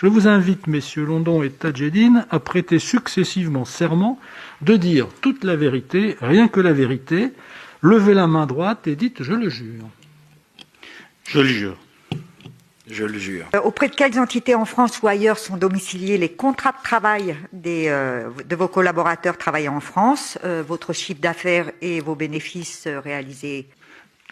Je vous invite, messieurs London et Tadjedine, à prêter successivement serment de dire toute la vérité, rien que la vérité. Levez la main droite et dites je le jure. Je le jure. Je le jure. Euh, auprès de quelles entités en France ou ailleurs sont domiciliés les contrats de travail des, euh, de vos collaborateurs travaillant en France, euh, votre chiffre d'affaires et vos bénéfices réalisés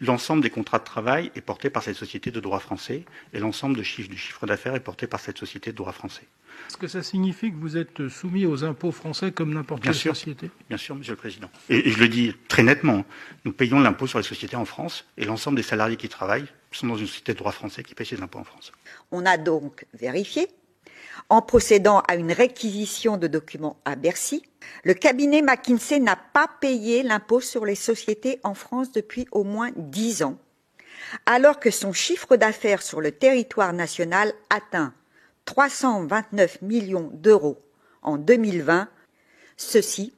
L'ensemble des contrats de travail est porté par cette société de droit français et l'ensemble de chiffre, du chiffre d'affaires est porté par cette société de droit français. Est-ce que ça signifie que vous êtes soumis aux impôts français comme n'importe quelle sûr. société? Bien sûr, Monsieur le Président. Et, et je le dis très nettement, nous payons l'impôt sur les sociétés en France et l'ensemble des salariés qui travaillent sont dans une société de droit français qui paye ses impôts en France. On a donc vérifié, en procédant à une réquisition de documents à Bercy, le cabinet McKinsey n'a pas payé l'impôt sur les sociétés en France depuis au moins dix ans, alors que son chiffre d'affaires sur le territoire national atteint 329 millions d'euros en 2020. Ceci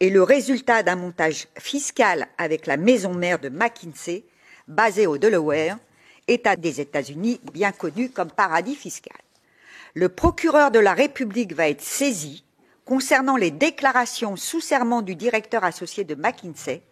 est le résultat d'un montage fiscal avec la maison mère de McKinsey, basée au Delaware, État des États-Unis bien connu comme paradis fiscal. Le procureur de la République va être saisi concernant les déclarations sous serment du directeur associé de McKinsey.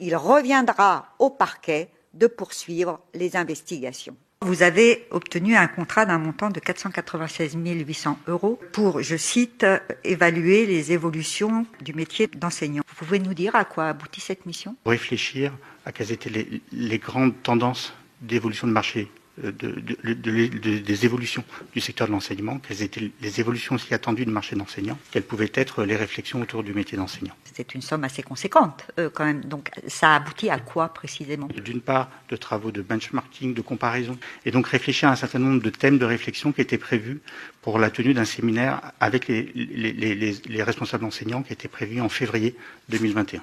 Il reviendra au parquet de poursuivre les investigations. Vous avez obtenu un contrat d'un montant de 496 800 euros pour, je cite, évaluer les évolutions du métier d'enseignant. Vous pouvez nous dire à quoi aboutit cette mission? Réfléchir à quelles étaient les, les grandes tendances d'évolution de marché, euh, de, de- de- de- des évolutions du secteur de l'enseignement, quelles étaient les évolutions aussi attendues du marché d'enseignants, quelles pouvaient être les réflexions autour du métier d'enseignant? C'est une somme assez conséquente euh, quand même. Donc ça aboutit à quoi précisément? D'une part, de travaux de benchmarking, de comparaison, et donc réfléchir à un certain nombre de thèmes de réflexion qui étaient prévus pour la tenue d'un séminaire avec les, les- les- les- les responsables enseignants qui était prévu en février 2021.